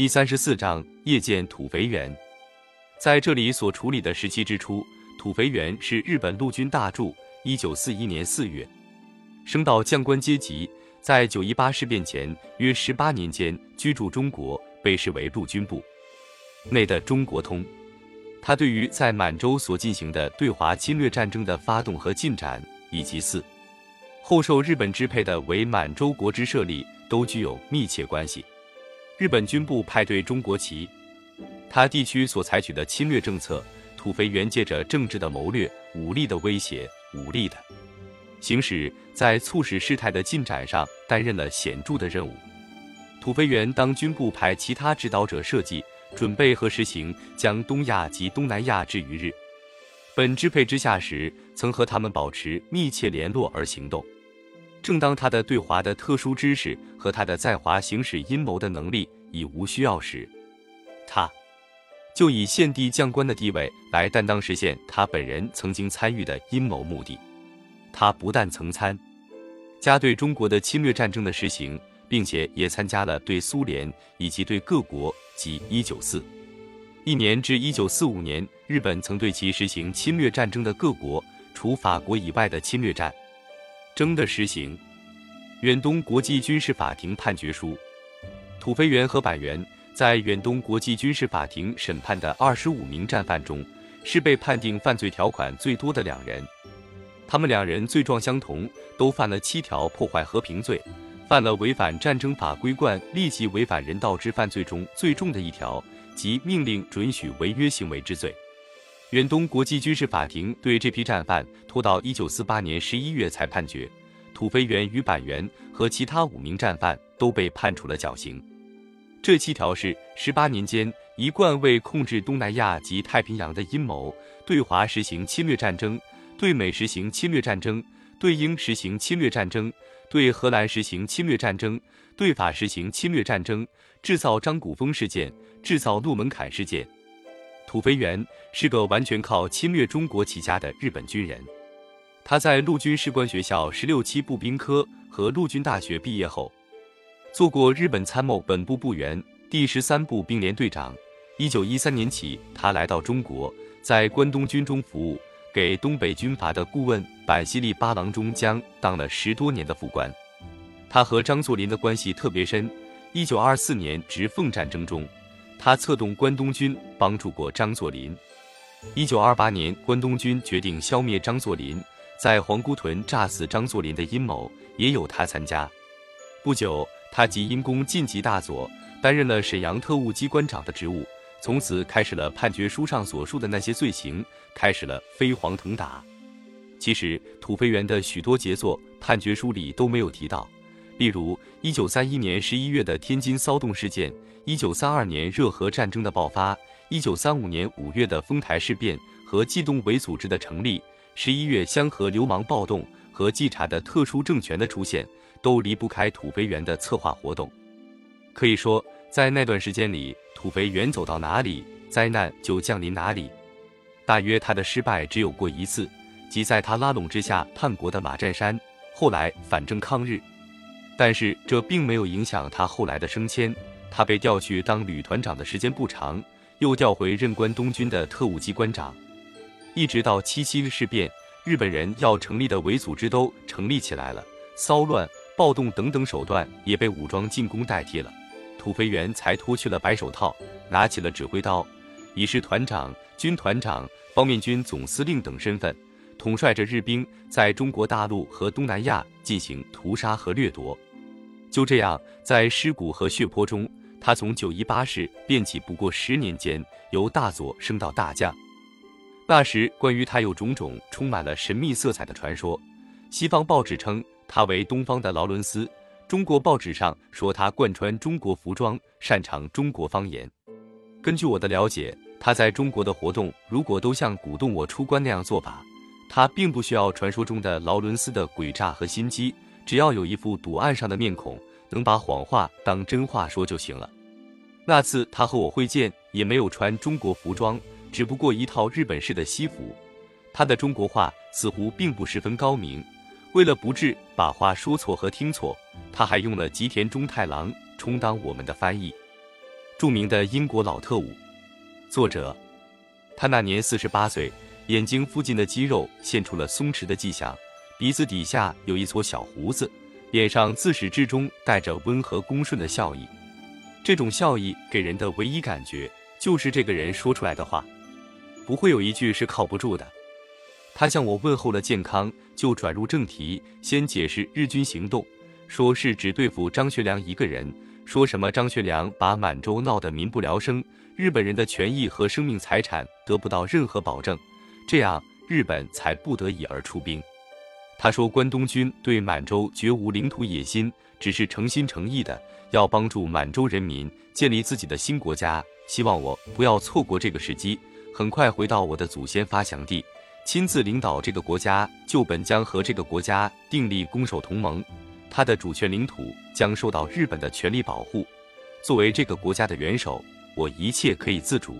第三十四章夜见土肥原。在这里所处理的时期之初，土肥原是日本陆军大柱。一九四一年四月，升到将官阶级，在九一八事变前约十八年间居住中国，被视为陆军部内的中国通。他对于在满洲所进行的对华侵略战争的发动和进展，以及四后受日本支配的为满洲国之设立，都具有密切关系。日本军部派对中国旗他地区所采取的侵略政策，土肥原借着政治的谋略、武力的威胁、武力的行使，在促使事态的进展上担任了显著的任务。土肥原当军部派其他指导者设计。准备和实行将东亚及东南亚置于日本支配之下时，曾和他们保持密切联络而行动。正当他的对华的特殊知识和他的在华行使阴谋的能力已无需要时，他就以献帝将官的地位来担当实现他本人曾经参与的阴谋目的。他不但曾参加对中国的侵略战争的实行，并且也参加了对苏联以及对各国。及一九四一年至一九四五年，日本曾对其实行侵略战争的各国，除法国以外的侵略战争的实行。远东国际军事法庭判决书，土肥原和板垣在远东国际军事法庭审判的二十五名战犯中，是被判定犯罪条款最多的两人。他们两人罪状相同，都犯了七条破坏和平罪。犯了违反战争法规惯、立即违反人道之犯罪中最重的一条，即命令准许违约行为之罪。远东国际军事法庭对这批战犯拖到一九四八年十一月才判决，土肥原与板垣和其他五名战犯都被判处了绞刑。这七条是十八年间一贯为控制东南亚及太平洋的阴谋，对华实行侵略战争，对美实行侵略战争，对英实行侵略战争。对荷兰实行侵略战争，对法实行侵略战争，制造张古峰事件，制造诺门坎事件。土肥原是个完全靠侵略中国起家的日本军人。他在陆军士官学校十六期步兵科和陆军大学毕业后，做过日本参谋本部部员、第十三步兵连队长。一九一三年起，他来到中国，在关东军中服务。给东北军阀的顾问板西利八郎中将当了十多年的副官，他和张作霖的关系特别深。一九二四年直奉战争中，他策动关东军帮助过张作霖。一九二八年关东军决定消灭张作霖，在皇姑屯炸死张作霖的阴谋也有他参加。不久，他即因功晋级大佐，担任了沈阳特务机关长的职务。从此开始了判决书上所述的那些罪行，开始了飞黄腾达。其实土肥原的许多杰作，判决书里都没有提到，例如一九三一年十一月的天津骚动事件，一九三二年热河战争的爆发，一九三五年五月的丰台事变和冀东伪组织的成立，十一月香河流氓暴动和稽查的特殊政权的出现，都离不开土肥原的策划活动。可以说，在那段时间里。土肥原走到哪里，灾难就降临哪里。大约他的失败只有过一次，即在他拉拢之下叛国的马占山，后来反正抗日。但是这并没有影响他后来的升迁。他被调去当旅团长的时间不长，又调回任关东军的特务机关长，一直到七七事变，日本人要成立的伪组织都成立起来了，骚乱、暴动等等手段也被武装进攻代替了。土肥原才脱去了白手套，拿起了指挥刀，以是团长、军团长、方面军总司令等身份，统帅着日兵在中国大陆和东南亚进行屠杀和掠夺。就这样，在尸骨和血泊中，他从九一八事变起不过十年间，由大佐升到大将。那时，关于他有种种充满了神秘色彩的传说。西方报纸称他为东方的劳伦斯。中国报纸上说他贯穿中国服装，擅长中国方言。根据我的了解，他在中国的活动如果都像鼓动我出关那样做法，他并不需要传说中的劳伦斯的诡诈和心机，只要有一副赌案上的面孔，能把谎话当真话说就行了。那次他和我会见，也没有穿中国服装，只不过一套日本式的西服。他的中国话似乎并不十分高明。为了不致把话说错和听错，他还用了吉田中太郎充当我们的翻译。著名的英国老特务。作者，他那年四十八岁，眼睛附近的肌肉现出了松弛的迹象，鼻子底下有一撮小胡子，脸上自始至终带着温和恭顺的笑意。这种笑意给人的唯一感觉，就是这个人说出来的话，不会有一句是靠不住的。他向我问候了健康，就转入正题，先解释日军行动，说是只对付张学良一个人，说什么张学良把满洲闹得民不聊生，日本人的权益和生命财产得不到任何保证，这样日本才不得已而出兵。他说关东军对满洲绝无领土野心，只是诚心诚意的要帮助满洲人民建立自己的新国家，希望我不要错过这个时机，很快回到我的祖先发祥地。亲自领导这个国家，就本将和这个国家订立攻守同盟，他的主权领土将受到日本的全力保护。作为这个国家的元首，我一切可以自主。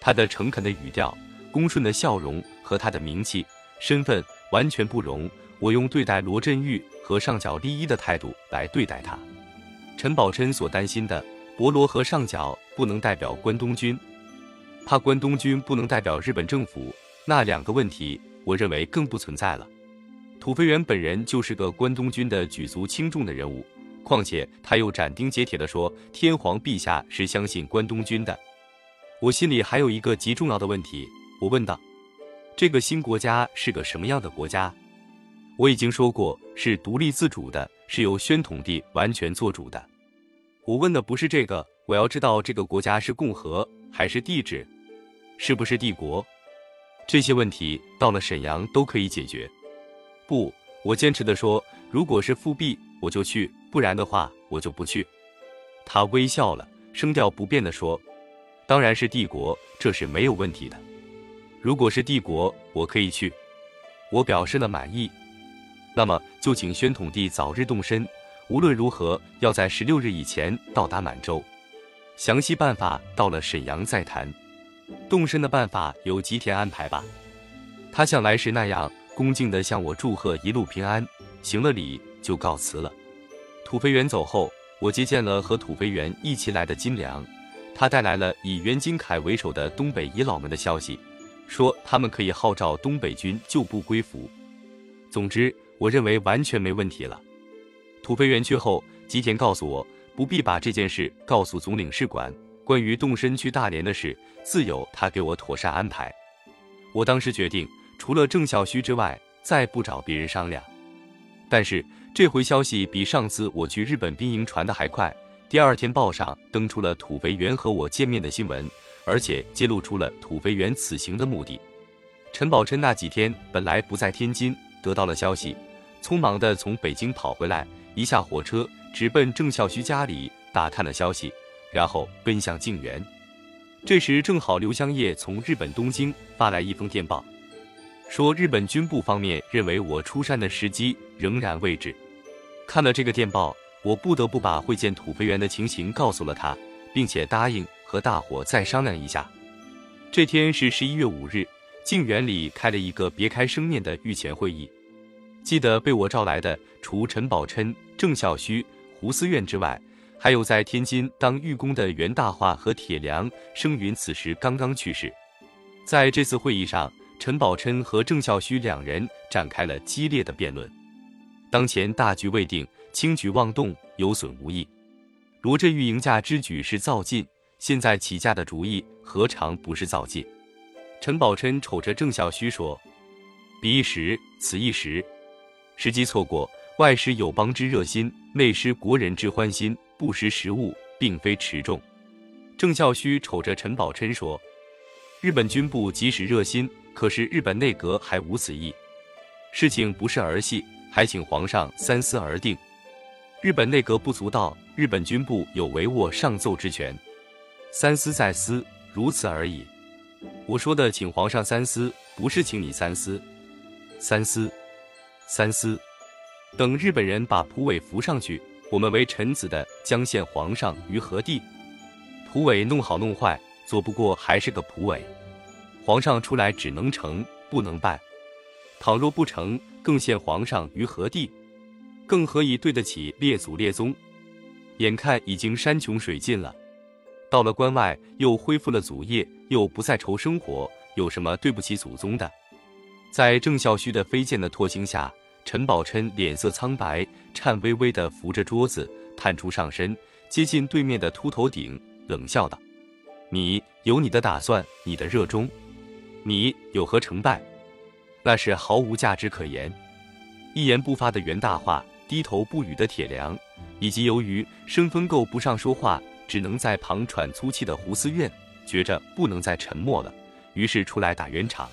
他的诚恳的语调、恭顺的笑容和他的名气、身份，完全不容我用对待罗振玉和上角利一的态度来对待他。陈宝琛所担心的，博罗和上角不能代表关东军，怕关东军不能代表日本政府。那两个问题，我认为更不存在了。土肥原本人就是个关东军的举足轻重的人物，况且他又斩钉截铁地说，天皇陛下是相信关东军的。我心里还有一个极重要的问题，我问道：这个新国家是个什么样的国家？我已经说过，是独立自主的，是由宣统帝完全做主的。我问的不是这个，我要知道这个国家是共和还是地址，是不是帝国？这些问题到了沈阳都可以解决。不，我坚持的说，如果是复辟，我就去；不然的话，我就不去。他微笑了，声调不变的说：“当然是帝国，这是没有问题的。如果是帝国，我可以去。”我表示了满意。那么就请宣统帝早日动身，无论如何要在十六日以前到达满洲。详细办法到了沈阳再谈。动身的办法由吉田安排吧。他像来时那样恭敬地向我祝贺一路平安，行了礼就告辞了。土肥原走后，我接见了和土肥原一起来的金良，他带来了以袁金凯为首的东北遗老们的消息，说他们可以号召东北军旧部归服。总之，我认为完全没问题了。土肥原去后，吉田告诉我不必把这件事告诉总领事馆。关于动身去大连的事，自有他给我妥善安排。我当时决定，除了郑孝胥之外，再不找别人商量。但是这回消息比上次我去日本兵营传的还快。第二天报上登出了土肥原和我见面的新闻，而且揭露出了土肥原此行的目的。陈宝琛那几天本来不在天津，得到了消息，匆忙地从北京跑回来，一下火车直奔郑孝胥家里打探了消息。然后奔向静园，这时正好刘香业从日本东京发来一封电报，说日本军部方面认为我出山的时机仍然未至。看了这个电报，我不得不把会见土肥原的情形告诉了他，并且答应和大伙再商量一下。这天是十一月五日，静园里开了一个别开生面的御前会议。记得被我召来的，除陈宝琛、郑孝胥、胡思院之外。还有在天津当御工的袁大化和铁良生云，此时刚刚去世。在这次会议上，陈宝琛和郑孝胥两人展开了激烈的辩论。当前大局未定，轻举妄动有损无益。罗振玉迎驾之举是造进，现在起驾的主意何尝不是造进？陈宝琛瞅着郑孝胥说：“彼一时，此一时，时机错过，外失友邦之热心，内失国人之欢心。”不识时务，并非持重。郑孝胥瞅着陈宝琛说：“日本军部即使热心，可是日本内阁还无此意。事情不是儿戏，还请皇上三思而定。日本内阁不足道，日本军部有帷幄上奏之权。三思再思，如此而已。我说的请皇上三思，不是请你三思。三思，三思。等日本人把蒲苇扶上去。”我们为臣子的将献皇上于何地？蒲苇弄好弄坏，左不过还是个蒲苇。皇上出来只能成，不能败。倘若不成，更献皇上于何地？更何以对得起列祖列宗？眼看已经山穷水尽了，到了关外又恢复了祖业，又不再愁生活，有什么对不起祖宗的？在郑孝胥的飞剑的唾星下，陈宝琛脸色苍白，颤巍巍地扶着桌子，探出上身，接近对面的秃头顶，冷笑道：“你有你的打算，你的热衷，你有何成败？那是毫无价值可言。”一言不发的袁大化，低头不语的铁良，以及由于生分够不上说话。只能在旁喘粗气的胡思院，觉着不能再沉默了，于是出来打圆场。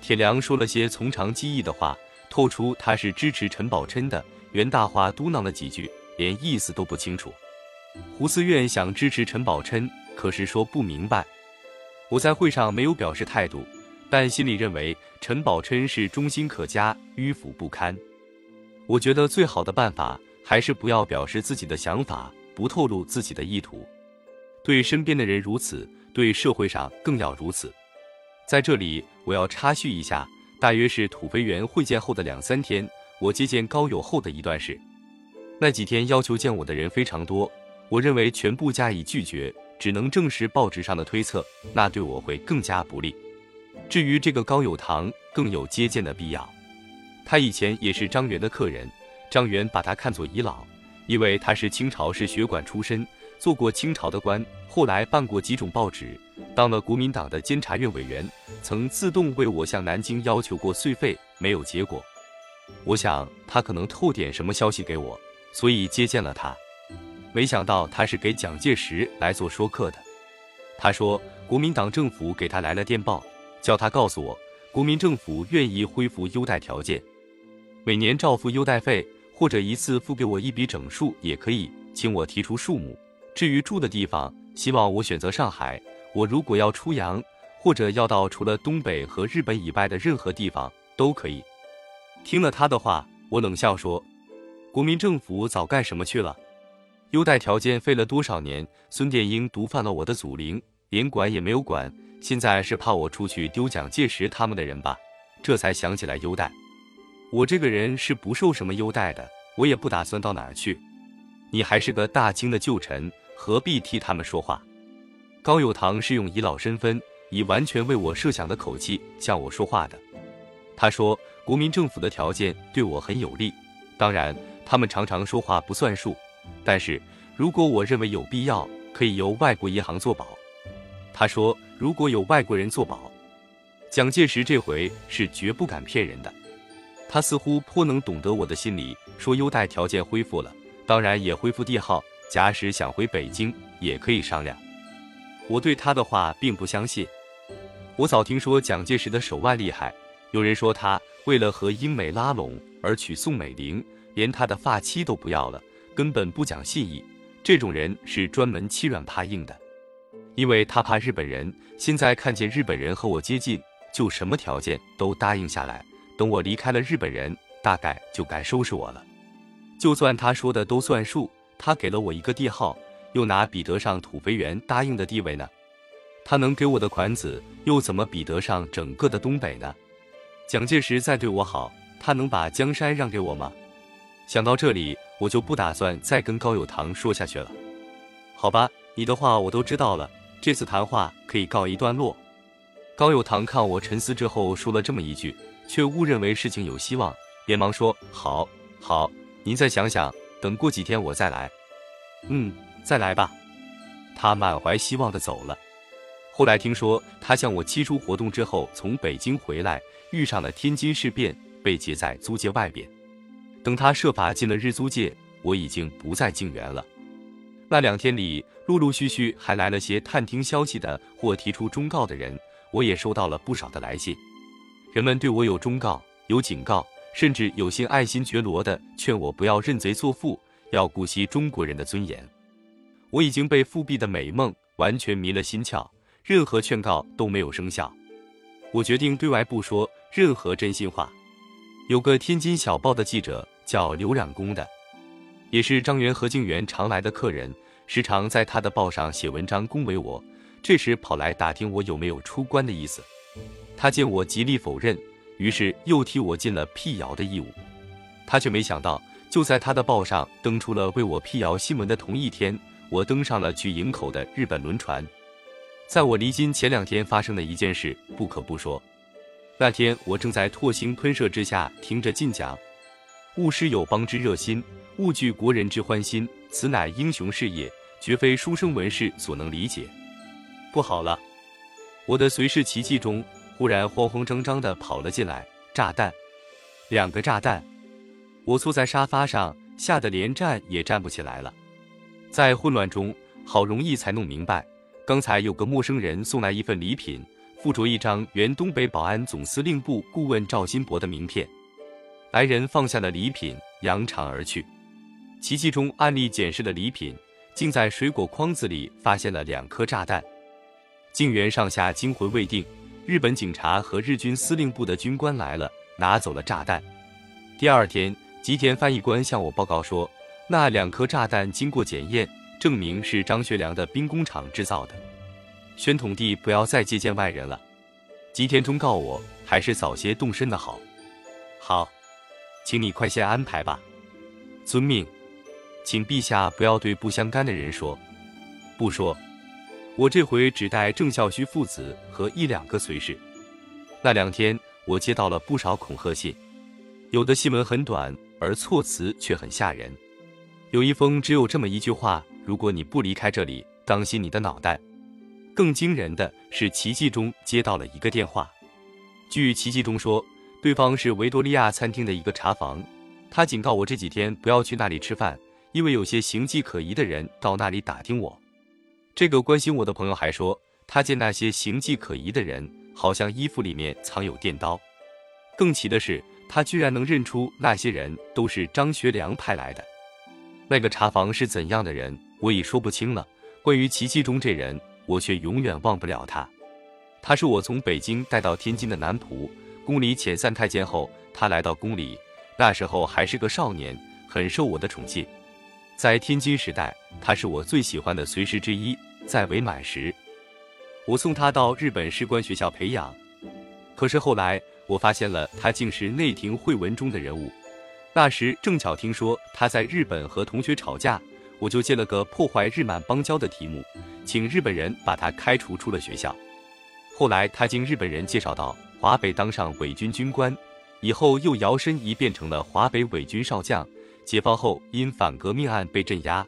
铁良说了些从长计议的话，透出他是支持陈宝琛的。袁大华嘟囔了几句，连意思都不清楚。胡思院想支持陈宝琛，可是说不明白。我在会上没有表示态度，但心里认为陈宝琛是忠心可嘉，迂腐不堪。我觉得最好的办法还是不要表示自己的想法。不透露自己的意图，对身边的人如此，对社会上更要如此。在这里，我要插叙一下，大约是土肥原会见后的两三天，我接见高友后的一段事。那几天要求见我的人非常多，我认为全部加以拒绝，只能证实报纸上的推测，那对我会更加不利。至于这个高友堂，更有接见的必要。他以前也是张元的客人，张元把他看作遗老。因为他是清朝是学馆出身，做过清朝的官，后来办过几种报纸，当了国民党的监察院委员，曾自动为我向南京要求过岁费，没有结果。我想他可能透点什么消息给我，所以接见了他。没想到他是给蒋介石来做说客的。他说国民党政府给他来了电报，叫他告诉我，国民政府愿意恢复优待条件，每年照付优待费。或者一次付给我一笔整数也可以，请我提出数目。至于住的地方，希望我选择上海。我如果要出洋，或者要到除了东北和日本以外的任何地方都可以。听了他的话，我冷笑说：“国民政府早干什么去了？优待条件费了多少年？孙殿英毒犯了我的祖陵，连管也没有管。现在是怕我出去丢蒋介石他们的人吧？这才想起来优待。”我这个人是不受什么优待的，我也不打算到哪儿去。你还是个大清的旧臣，何必替他们说话？高有堂是用遗老身份，以完全为我设想的口气向我说话的。他说，国民政府的条件对我很有利，当然他们常常说话不算数。但是如果我认为有必要，可以由外国银行做保。他说，如果有外国人做保，蒋介石这回是绝不敢骗人的。他似乎颇能懂得我的心理，说优待条件恢复了，当然也恢复帝号。假使想回北京，也可以商量。我对他的话并不相信。我早听说蒋介石的手腕厉害，有人说他为了和英美拉拢而娶宋美龄，连他的发妻都不要了，根本不讲信义。这种人是专门欺软怕硬的，因为他怕日本人。现在看见日本人和我接近，就什么条件都答应下来。等我离开了日本人，大概就该收拾我了。就算他说的都算数，他给了我一个帝号，又哪比得上土肥原答应的地位呢？他能给我的款子，又怎么比得上整个的东北呢？蒋介石再对我好，他能把江山让给我吗？想到这里，我就不打算再跟高有堂说下去了。好吧，你的话我都知道了，这次谈话可以告一段落。高有堂看我沉思之后，说了这么一句。却误认为事情有希望，连忙说：“好，好，您再想想，等过几天我再来。”“嗯，再来吧。”他满怀希望的走了。后来听说他向我期初活动之后从北京回来，遇上了天津事变，被劫在租界外边。等他设法进了日租界，我已经不在静园了。那两天里，陆陆续续还来了些探听消息的或提出忠告的人，我也收到了不少的来信。人们对我有忠告，有警告，甚至有些爱新觉罗的劝我不要认贼作父，要顾惜中国人的尊严。我已经被复辟的美梦完全迷了心窍，任何劝告都没有生效。我决定对外不说任何真心话。有个天津小报的记者叫刘冉公的，也是张元和静园常来的客人，时常在他的报上写文章恭维我。这时跑来打听我有没有出关的意思。他见我极力否认，于是又替我尽了辟谣的义务。他却没想到，就在他的报上登出了为我辟谣新闻的同一天，我登上了去营口的日本轮船。在我离京前两天发生的一件事，不可不说。那天我正在唾星喷射之下听着进讲，勿失友邦之热心，勿惧国人之欢心，此乃英雄事业，绝非书生文士所能理解。不好了！我的随侍奇迹中，忽然慌慌张张地跑了进来，炸弹，两个炸弹！我坐在沙发上，吓得连站也站不起来了。在混乱中，好容易才弄明白。刚才有个陌生人送来一份礼品，附着一张原东北保安总司令部顾问赵新博的名片。来人放下了礼品，扬长而去。奇迹中案例检视的礼品，竟在水果筐子里发现了两颗炸弹。静园上下惊魂未定，日本警察和日军司令部的军官来了，拿走了炸弹。第二天，吉田翻译官向我报告说，那两颗炸弹经过检验。证明是张学良的兵工厂制造的。宣统帝不要再接见外人了。吉田忠告我，还是早些动身的好。好，请你快些安排吧。遵命。请陛下不要对不相干的人说。不说。我这回只带郑孝胥父子和一两个随侍。那两天，我接到了不少恐吓信，有的信文很短，而措辞却很吓人。有一封只有这么一句话。如果你不离开这里，当心你的脑袋。更惊人的是，奇迹中接到了一个电话。据奇迹中说，对方是维多利亚餐厅的一个茶房。他警告我这几天不要去那里吃饭，因为有些形迹可疑的人到那里打听我。这个关心我的朋友还说，他见那些形迹可疑的人，好像衣服里面藏有电刀。更奇的是，他居然能认出那些人都是张学良派来的。那个茶房是怎样的人？我已说不清了。关于奇迹中这人，我却永远忘不了他。他是我从北京带到天津的男仆。宫里遣散太监后，他来到宫里，那时候还是个少年，很受我的宠信。在天津时代，他是我最喜欢的随师之一。在伪满时，我送他到日本士官学校培养。可是后来，我发现了他竟是内廷会文中的人物。那时正巧听说他在日本和同学吵架。我就借了个破坏日满邦交的题目，请日本人把他开除出了学校。后来他经日本人介绍到华北当上伪军军官，以后又摇身一变成了华北伪军少将。解放后因反革命案被镇压。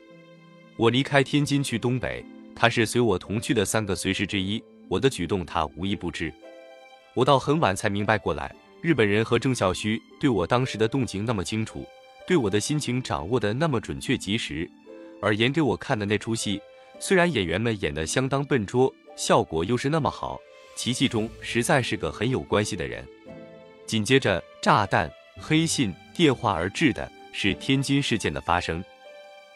我离开天津去东北，他是随我同去的三个随侍之一。我的举动他无一不知。我到很晚才明白过来，日本人和郑孝胥对我当时的动情那么清楚，对我的心情掌握的那么准确及时。而演给我看的那出戏，虽然演员们演得相当笨拙，效果又是那么好，奇迹中实在是个很有关系的人。紧接着，炸弹、黑信、电话而至的是天津事件的发生。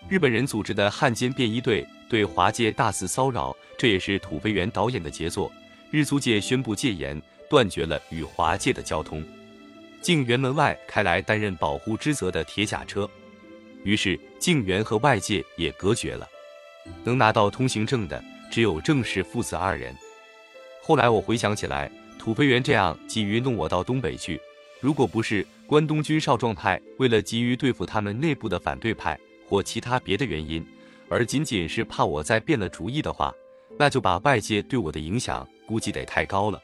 日本人组织的汉奸便衣队对华界大肆骚扰，这也是土肥原导演的杰作。日租界宣布戒严，断绝了与华界的交通。静园门外开来担任保护之责的铁甲车。于是，静园和外界也隔绝了，能拿到通行证的只有郑氏父子二人。后来我回想起来，土肥原这样急于弄我到东北去，如果不是关东军少壮派为了急于对付他们内部的反对派或其他别的原因，而仅仅是怕我再变了主意的话，那就把外界对我的影响估计得太高了。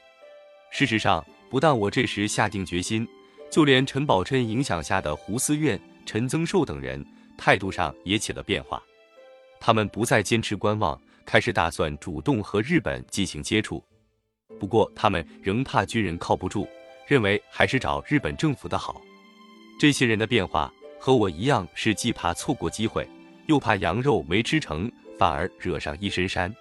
事实上，不但我这时下定决心，就连陈宝琛影响下的胡思院。陈增寿等人态度上也起了变化，他们不再坚持观望，开始打算主动和日本进行接触。不过，他们仍怕军人靠不住，认为还是找日本政府的好。这些人的变化和我一样，是既怕错过机会，又怕羊肉没吃成，反而惹上一身膻。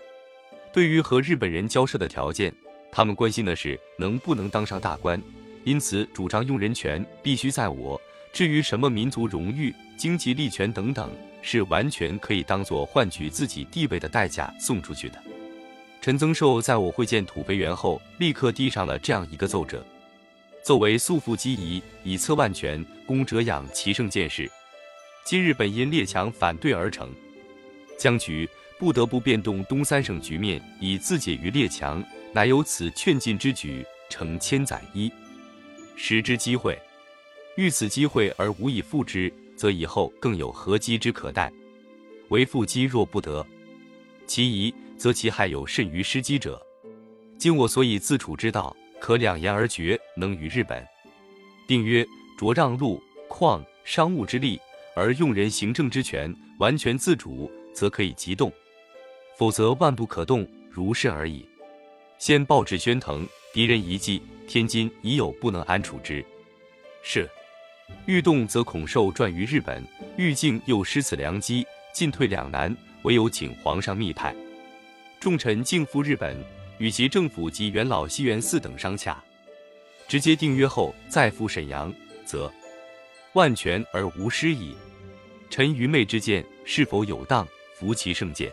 对于和日本人交涉的条件，他们关心的是能不能当上大官，因此主张用人权必须在我。至于什么民族荣誉、经济利权等等，是完全可以当做换取自己地位的代价送出去的。陈增寿在我会见土肥原后，立刻递上了这样一个奏折：奏为素负积宜，以策万全，攻者养其胜见事。今日本因列强反对而成，僵局不得不变动东三省局面，以自解于列强，乃有此劝进之举，成千载一，时之机会。遇此机会而无以复之，则以后更有何机之可待？为复机若不得，其一，则其害有甚于失机者。今我所以自处之道，可两言而决，能与日本。定曰：着让路、矿、商务之利，而用人行政之权完全自主，则可以急动；否则万不可动，如是而已。先报纸宣腾，敌人一计，天津已有不能安处之。是，欲动则恐受转于日本，欲静又失此良机，进退两难，唯有请皇上密派重臣进赴日本，与其政府及元老西园寺等商洽，直接订约后再赴沈阳，则万全而无失矣。臣愚昧之见是否有当？服其圣鉴。